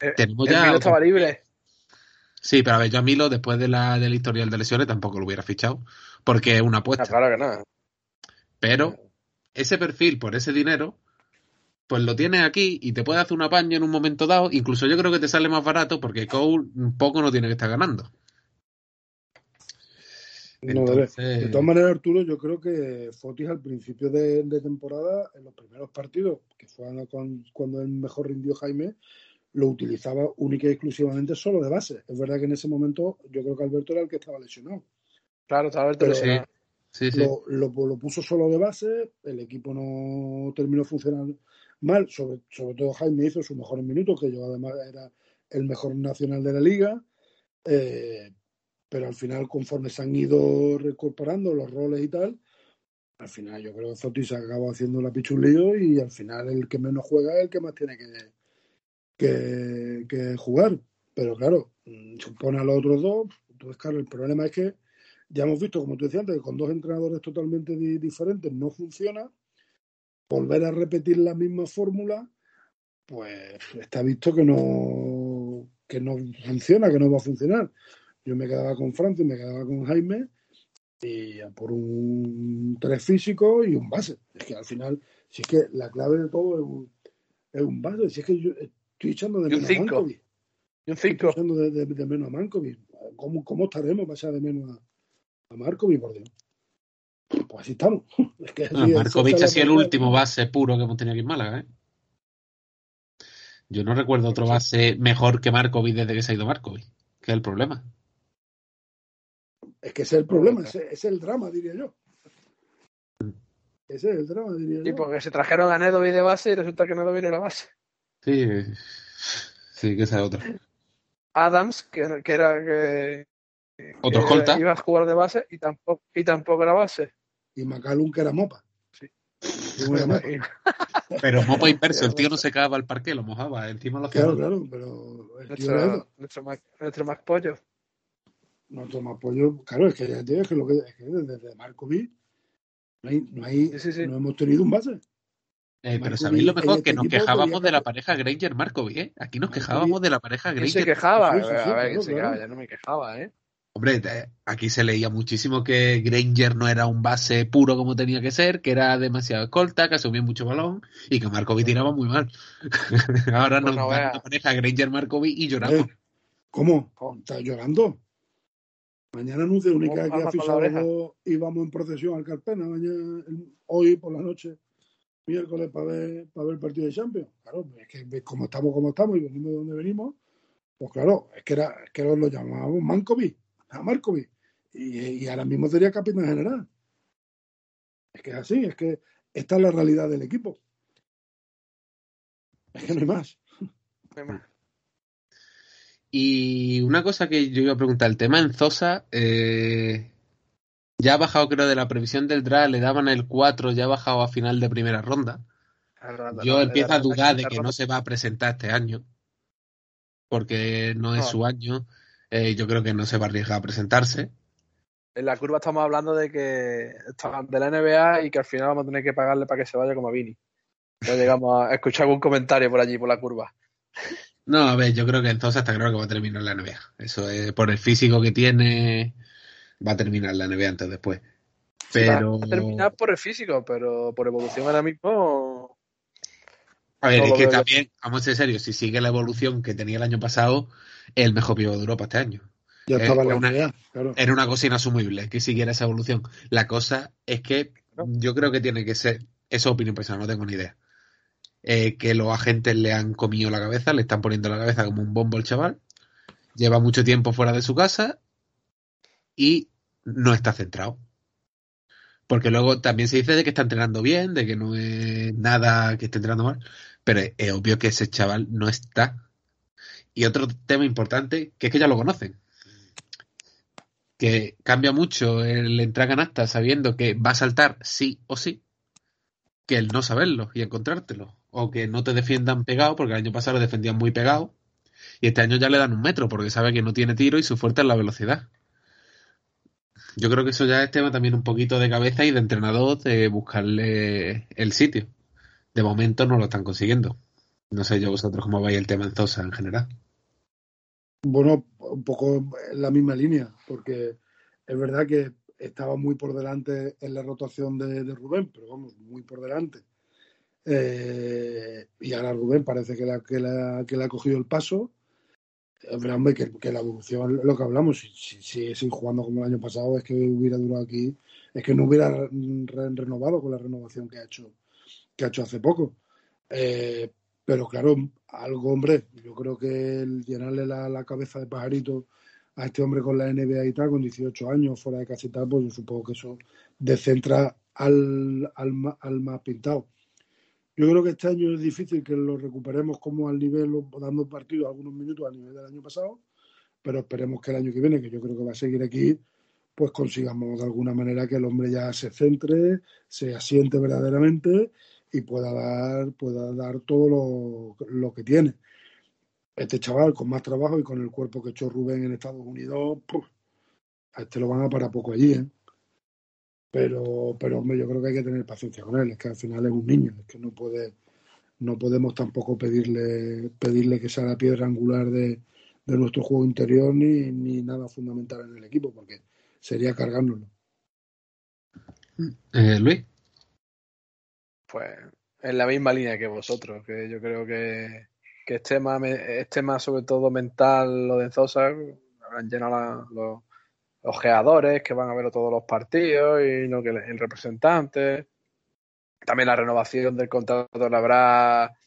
eh, tenemos ya. Milo estaba libre. Sí, pero a ver, yo a Milo, después de la, del historial de lesiones, tampoco lo hubiera fichado. Porque es una apuesta. Ah, claro que nada. Pero ese perfil por ese dinero, pues lo tienes aquí y te puede hacer un apaño en un momento dado. Incluso yo creo que te sale más barato porque Cole un poco no tiene que estar ganando. De todas maneras, Arturo, yo creo que Fotis al principio de, temporada, en los primeros partidos, que fue cuando el mejor rindió Jaime, lo utilizaba única y exclusivamente solo de base. Es verdad que en ese momento yo creo que Alberto era el que estaba lesionado. Claro, estaba Alberto lesionado. Lo, puso solo de base, el equipo no terminó funcionando mal, sobre, sobre todo Jaime hizo sus mejores minutos, que yo además era el mejor nacional de la liga, eh, pero al final conforme se han ido recuperando los roles y tal, al final yo creo que Zotti se acaba haciendo la pichulío y al final el que menos juega es el que más tiene que, que, jugar. Pero claro, mm, se pone a los otros dos, entonces claro, el problema es que ya hemos visto, como tú decías antes, que con dos entrenadores totalmente diferentes no funciona. Volver a repetir la misma fórmula, pues está visto que no, que no funciona, que no va a funcionar. Yo me quedaba con Francis, me quedaba con Jaime y por un tres físico y un base. Es que al final, si es que la clave de todo es un, es un base, si es que yo estoy echando de menos a Mankovic. Y un 5. Estoy echando de, menos a Mankovic. ¿Cómo, ¿Cómo estaremos para echar de menos a, a Markovic, por Dios. Pues así estamos. Es que ah, Markovic ha sido el último base puro que hemos tenido aquí en Málaga, ¿eh? Yo no recuerdo otro base mejor que Markovic desde que se ha ido Markovic, que es el problema. Es que ese es el problema, ese, es el drama, diría yo. Ese es el drama, diría yo. Sí, porque se trajeron a Nedovi de base y resulta que Nedovi era la base. Sí, sí, que esa es otra. Adams, que, que era que, otro escolta. Iba a jugar de base y tampoco, y tampoco era base. Y Macalun que era mopa. Sí. pero mopa inverso, el tío no se cagaba al parque, lo mojaba, encima lo hacía. Claro, claro, pero el tío nuestro, nuestro, más, nuestro más pollo. Nuestro más pollo, claro, es que, es que, lo que, es que desde Markovic no hay, no, hay, no hemos tenido un base. Eh, pero sabéis lo mejor que nos quejábamos de la pareja Granger Markovic, ¿eh? Aquí nos quejábamos de la pareja Granger. se quejaba? a ver, que se quejaba, ya no me quejaba, ¿eh? Hombre, aquí se leía muchísimo que Granger no era un base puro como tenía que ser, que era demasiado escolta, que asumía mucho balón y que Markovic tiraba muy mal. Ahora pues nos no pareja Granger Markovic y lloramos. Eh, ¿Cómo? ¿Estás llorando? Mañana anuncio única que aficionados y vamos en procesión al Carpena, mañana, hoy por la noche, miércoles, para ver, para ver el partido de Champions. Claro, es que como estamos como estamos y venimos de donde venimos, pues claro, es que, era, es que lo llamábamos Mankovic a Markovic. Y, ahora mismo sería capitán general. Es que es así, es que esta es la realidad del equipo. Es que no hay más. Y una cosa que yo iba a preguntar, el tema en Zosa, eh, ya ha bajado creo de la previsión del draft, le daban el 4, ya ha bajado a final de primera ronda. Yo empiezo a dudar de que no se va a presentar este año, porque no es su año. Eh, yo creo que no se va a arriesgar a presentarse. En la curva estamos hablando de que de la NBA y que al final vamos a tener que pagarle para que se vaya como a Vini. Ya llegamos a escuchar algún comentario por allí, por la curva. No, a ver, yo creo que entonces está claro que va a terminar la NBA. Eso es por el físico que tiene, va a terminar la NBA antes después. Pero... Va a terminar por el físico, pero por evolución ahora mismo. A ver, es que también, vamos a ser serios, si sigue la evolución que tenía el año pasado, es el mejor pivo de Europa este año. Ya estaba era, la una, NBA, claro. era una cosa inasumible que siguiera esa evolución. La cosa es que yo creo que tiene que ser, eso es opinión personal, no tengo ni idea. Eh, que los agentes le han comido la cabeza, le están poniendo la cabeza como un bombo al chaval, lleva mucho tiempo fuera de su casa y no está centrado. Porque luego también se dice de que está entrenando bien, de que no es nada que esté entrenando mal, pero es, obvio que ese chaval no está. Y otro tema importante, que es que ya lo conocen. Que cambia mucho el entrar canasta sabiendo que va a saltar sí o sí, que el no saberlo y encontrártelo. O que no te defiendan pegado, porque el año pasado lo defendían muy pegado. Y este año ya le dan un metro, porque sabe que no tiene tiro y su fuerte es la velocidad. Yo creo que eso ya es tema también un poquito de cabeza y de entrenador de buscarle el sitio. De momento no lo están consiguiendo. No sé yo vosotros cómo vais el tema en Zosa en general. Bueno, un poco en la misma línea, porque es verdad que estaba muy por delante en la rotación de, de Rubén, pero vamos, muy por delante. Eh, y ahora Rubén parece que, la, que, la, que le ha cogido el paso. Hombre, que, la evolución, lo que hablamos, si, si sigue jugando como el año pasado, es que hubiera durado aquí, es que no hubiera re, renovado con la renovación que ha hecho, que ha hecho hace poco. Eh, pero claro, algo, hombre, yo creo que el llenarle la, la, cabeza de pajarito a este hombre con la NBA y tal, con 18 años, fuera de casa y tal, pues yo supongo que eso descentra al, al, al más pintado. Yo creo que este año es difícil que lo recuperemos como al nivel, dando partidos algunos minutos al nivel del año pasado, pero esperemos que el año que viene, que yo creo que va a seguir aquí, pues consigamos de alguna manera que el hombre ya se centre, se asiente verdaderamente y pueda dar, pueda dar todo lo, lo que tiene. Este chaval con más trabajo y con el cuerpo que echó Rubén en Estados Unidos, ¡puf! a este lo van a parar poco allí, ¿eh? Pero pero hombre, yo creo que hay que tener paciencia con él. Es que al final es un niño es que no puede no podemos tampoco pedirle pedirle que sea la piedra angular de, de nuestro juego interior ni, ni, nada fundamental en el equipo porque sería cargárnoslo. Eh, Luis. Pues en la misma línea que vosotros que yo creo que, que es tema es tema sobre todo mental lo de Zosa han llenado la, los ojeadores que van a ver todos los partidos y no que el representante. También la renovación del contrato la habrá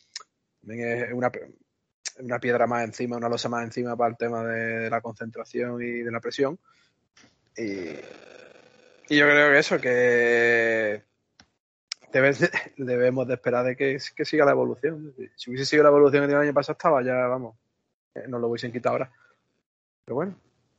es una, una piedra más encima, una losa más encima para el tema de, la concentración y de la presión. Y, yo creo que eso, que debe, debemos de esperar de que, que, siga la evolución. Si hubiese sido la evolución que el año pasado estaba, ya vamos, no lo hubiesen quitado ahora. Pero bueno,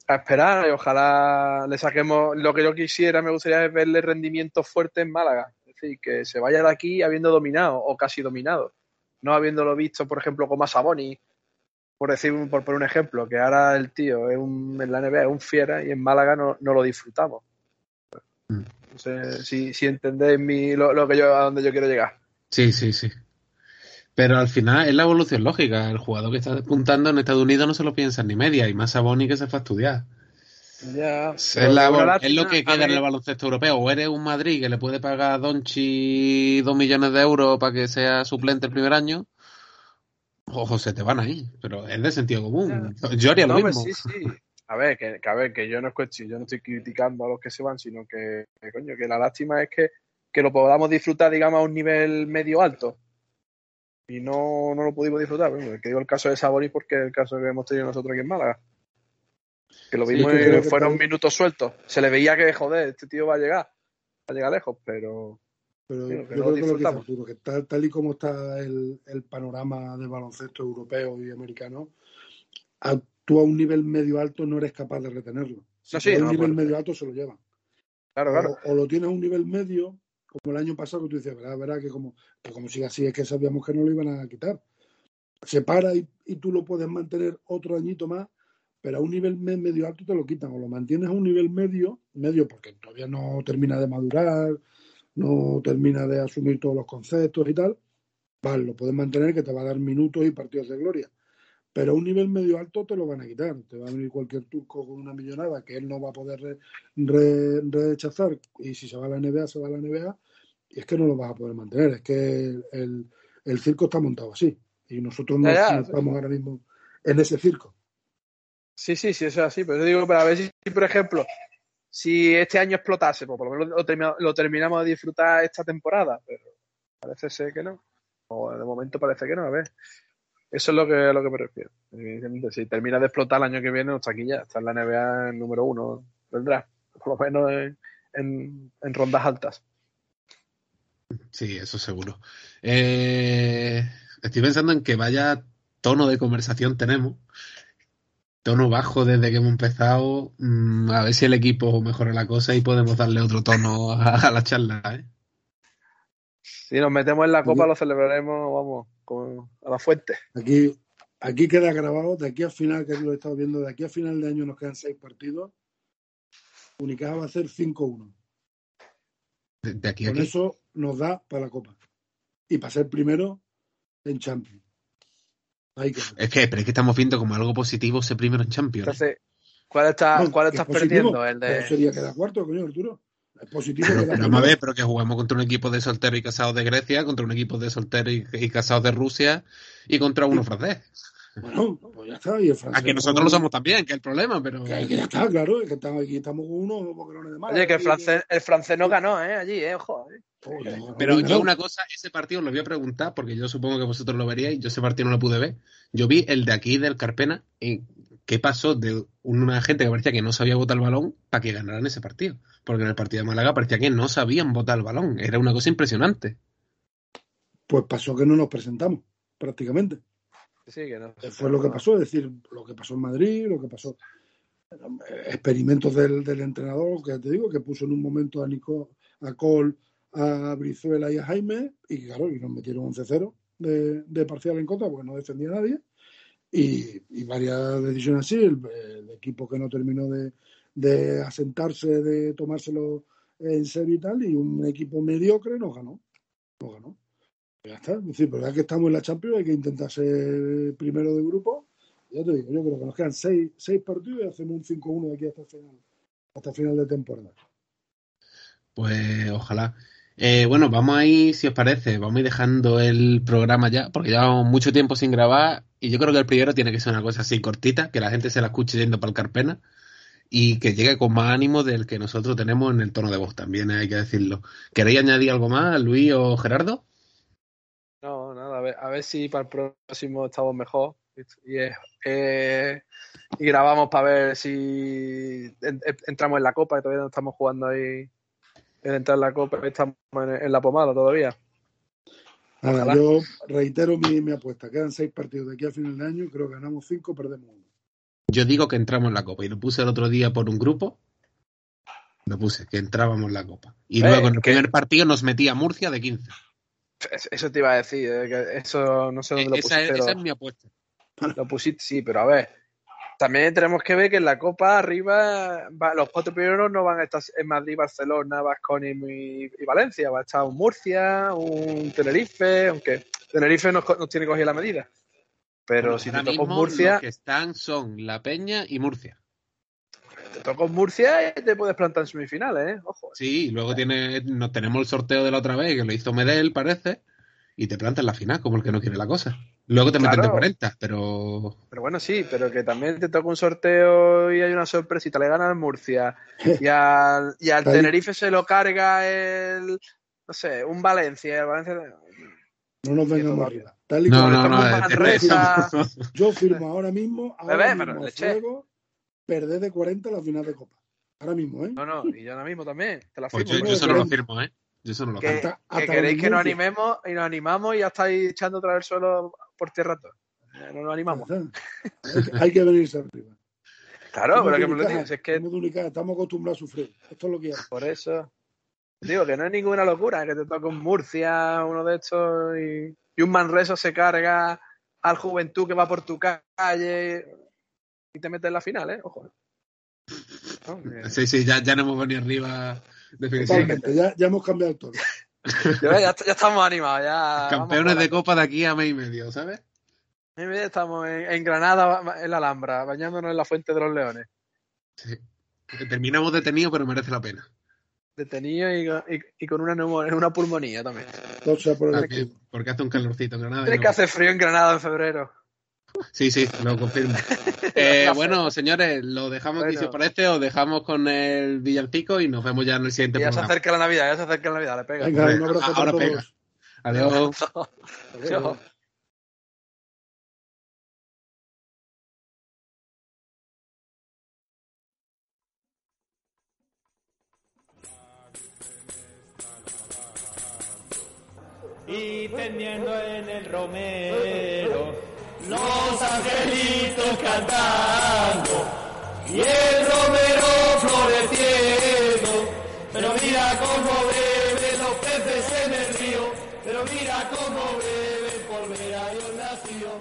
a esperar y ojalá le saquemos lo que yo quisiera, me gustaría verle rendimiento fuerte en Málaga. Es decir, que se vaya de aquí habiendo dominado o casi dominado. No habiéndolo visto, por ejemplo, como a Saboni, por decir por poner un ejemplo, que ahora el tío es un, en la NBA es un fiera y en Málaga no, no lo disfrutamos. No sé si, si entendéis mi, lo, lo, que yo, a donde yo quiero llegar. Sí, sí, sí. Pero al final es la evolución lógica. El jugador que está despuntando en Estados Unidos no se lo piensa ni media, y más Saboni que se fue a estudiar. Ya, es, la, es, lo que queda en el baloncesto europeo. O eres un Madrid que le puede pagar a Donchi dos millones de euros para que sea suplente el primer año, o se te van ahí. Pero es de sentido común. Ya. Yo haría no, lo mismo. Sí, sí. A ver, que, que, a ver, que yo no, es, yo no estoy criticando a los que se van, sino que, que, coño, que la lástima es que, que lo podamos disfrutar, digamos, a un nivel medio alto y no, no lo pudimos disfrutar. Bueno, que digo el caso de Saboni porque es el caso que hemos tenido nosotros aquí en Málaga. Que lo vimos sí, que y fueron tal... minutos sueltos. Se le veía que, joder, este tío va a llegar, va a llegar lejos, pero. Pero yo creo que lo que Arturo, que tal, tal, y como está el, el, panorama del baloncesto europeo y americano, a, tú a un nivel medio alto no eres capaz de retenerlo. Si no, sí, a un no, nivel pues, medio alto se lo llevan. Claro, claro. O, o, lo tienes a un nivel medio como el año pasado que tú dices, verá, verá que como, pues como sigue así, es que sabíamos que no lo iban a quitar. Se para y, y tú lo puedes mantener otro añito más, pero a un nivel medio alto te lo quitan, o lo mantienes a un nivel medio, medio porque todavía no termina de madurar, no termina de asumir todos los conceptos y tal, vale, lo puedes mantener que te va a dar minutos y partidos de gloria. Pero a un nivel medio alto te lo van a quitar. Te va a venir cualquier turco con una millonada que él no va a poder re, re, rechazar. Y si se va a la NBA, se va a la NBA. Y es que no lo vas a poder mantener. Es que el, el circo está montado así. Y nosotros no, Ya, ya. no estamos ahora mismo en ese circo. Sí, sí, sí, eso es así. Pero yo digo, para ver si, por ejemplo, si este año explotase, pues por lo menos lo, termina- lo terminamos de disfrutar esta temporada. Pero parece ser que no. O de momento parece que no. A ver. Eso es lo que, lo que me refiero. Evidentemente, si termina de explotar el año que viene, hasta aquí ya. Está en la NBA número uno del draft. Por lo menos en, en, en rondas altas. Sí, eso seguro. Eh, estoy pensando en que vaya tono de conversación tenemos. Tono bajo desde que hemos empezado. Mm, a ver si el equipo mejora la cosa y podemos darle otro tono a, a la charla. ¿eh? Si nos metemos en la copa, lo celebraremos, vamos, con, a la fuente. Aquí, aquí queda grabado, de aquí al final, que lo he estado viendo, de aquí al final de año nos quedan seis partidos. Unicaja va a hacer 5-1. De, de aquí a Con aquí. eso nos da para la Copa. Y para ser primero en Champions. Ahí queda. Es que, pero es que estamos viendo como algo positivo ese primero en Champions. ¿eh? Entonces, ¿cuál, está, No, ¿cuál es estás positivo, perdiendo? El de... sería quedar cuarto, coño, Arturo. Es positivo Pero, pero vamos a ver, pero que jugamos contra un equipo de solteros y casados de Grecia, contra un equipo de solteros y, y casados de Rusia y contra uno francés. Bueno, pues ya está. Y el francés, A que nosotros lo somos también, que es el problema, pero. Que, que ya está, claro. Es que estamos aquí, estamos con unos boquerones de más. Oye, que el francés, el francés no ganó, ¿eh? Allí, ¿eh? Ojo. ¿eh? Pero yo una cosa, ese partido lo voy a preguntar, porque yo supongo que vosotros lo veríais, yo ese partido no lo pude ver. Yo vi el de aquí del Carpena, y qué pasó de una gente que parecía que no sabía botar el balón para que ganaran ese partido. Porque en el partido de Málaga parecía que no sabían botar el balón. Era una cosa impresionante. Pues pasó que no nos presentamos, prácticamente. Sí, que no. Fue lo que pasó, es decir, lo que pasó en Madrid, lo que pasó. Experimentos del, del entrenador, que te digo, que puso en un momento a Nico, a Cole, a Brizuela y a Jaime, y claro, y nos metieron 11-0 de, de parcial en contra, porque no defendía a nadie. Y, varias decisiones así, el, equipo que no terminó de, de asentarse, de tomárselo en serio y tal, y un equipo mediocre nos ganó. Nos ganó. Ya está. Es decir, pero ya que estamos en la Champions, hay que intentar ser primero de grupo. Ya te digo, yo creo que nos quedan seis, seis partidos y hacemos un 5-1 de aquí hasta el final, hasta final de temporada. Pues ojalá. Eh, bueno, vamos a ir, si os parece, vamos a ir dejando el programa ya, porque llevamos mucho tiempo sin grabar y yo creo que el primero tiene que ser una cosa así cortita, que la gente se la escuche yendo para el Carpena y que llegue con más ánimo del que nosotros tenemos en el tono de voz, también hay que decirlo. ¿Queréis añadir algo más, Luis o Gerardo? No, nada, a ver, a ver si para el próximo estamos mejor. Y, eh, y grabamos para ver si en- en- entramos en la copa, que todavía no estamos jugando ahí en entrar en la copa, estamos en la pomada todavía. Nada, Ojalá. yo reitero mi, mi apuesta. Quedan seis partidos de aquí al final de año. Creo que ganamos cinco, perdemos uno. Yo digo que entramos en la Copa y lo puse el otro día por un grupo. Lo puse, que entrábamos en la Copa. Y Eh, luego en el que- primer partido nos metía Murcia de 15. Es- Eso te iba a decir, eh, que eso no sé dónde lo Esa es, pusiste. esa es mi apuesta. Lo pusiste, sí, pero a ver. También tenemos que ver que en la Copa arriba va- los cuatro primeros no van a estar en Madrid, Barcelona, Vasconia y, y Valencia. Va a estar un Murcia, un Tenerife, aunque Tenerife nos, nos tiene cogida la medida. Pero Bueno, si te toca Murcia, Los que están son La Peña y Murcia. te toca Murcia y te puedes plantar en semifinales, ¿eh? Ojo. Sí, luego tiene, nos tenemos el sorteo de la otra vez, que lo hizo Medel, parece, y te plantas en la final, como el que no quiere la cosa. Luego te meten de Claro. 40, pero Pero bueno, sí, pero que también te toca un sorteo y hay una sorpresita. Le gana al Murcia y al, y al. Tenerife se lo carga el, no sé, un Valencia. El Valencia No nos vengamos todavía. arriba. Tal y no, como no, no. Yo firmo ahora mismo, ahora Bebé, mismo pero fuego, perder de 40 la final de Copa. Ahora mismo, ¿eh? No, no, y yo ahora mismo también. Te la Pues firmo. yo, ¿no? yo eso no lo 40. firmo, ¿eh? Yo eso no lo que. Hasta- queréis que nos animemos y nos animamos y ya estáis echando otra vez el suelo por tierra todo. No nos animamos. Hay que, venirse arriba. Claro, pero que me lo digas, es que estamos acostumbrados a sufrir. Esto es lo que hay. por eso. Digo que no es ninguna locura, que te toca un Murcia, uno de estos, y, y un Manreso se carga al Juventud que va por tu calle y te mete en la final, ¿eh? Ojo. Sí, sí, ya, ya no hemos venido arriba definitivamente. Ya, ya, hemos cambiado el tono. ya, ya, estamos animados, ya. Campeones de Copa de aquí a mes y medio, ¿sabes? Mes y medio estamos en, en, Granada, en la Alhambra, bañándonos en la Fuente de los Leones. Sí. Terminamos detenidos, pero merece la pena. Detenido y, y, y con una, una pulmonía también. Todo sea por el Porque, porque hace un calorcito en Granada. Tiene no. que hacer frío en Granada en febrero. Sí, sí, lo confirmo. eh, bueno, señores, lo dejamos Bueno. aquí si os parece, os dejamos con el villancico y nos vemos ya en el siguiente Ya se programa. acerca la Navidad, ya se acerca la Navidad, le pega. Venga, Hombre, un abrazo ahora pega. Adiós. Adiós. y tendiendo en el romero los angelitos cantando y el romero floreciendo. Pero mira cómo beben los peces en el río pero mira cómo beben por ver a Dios nacido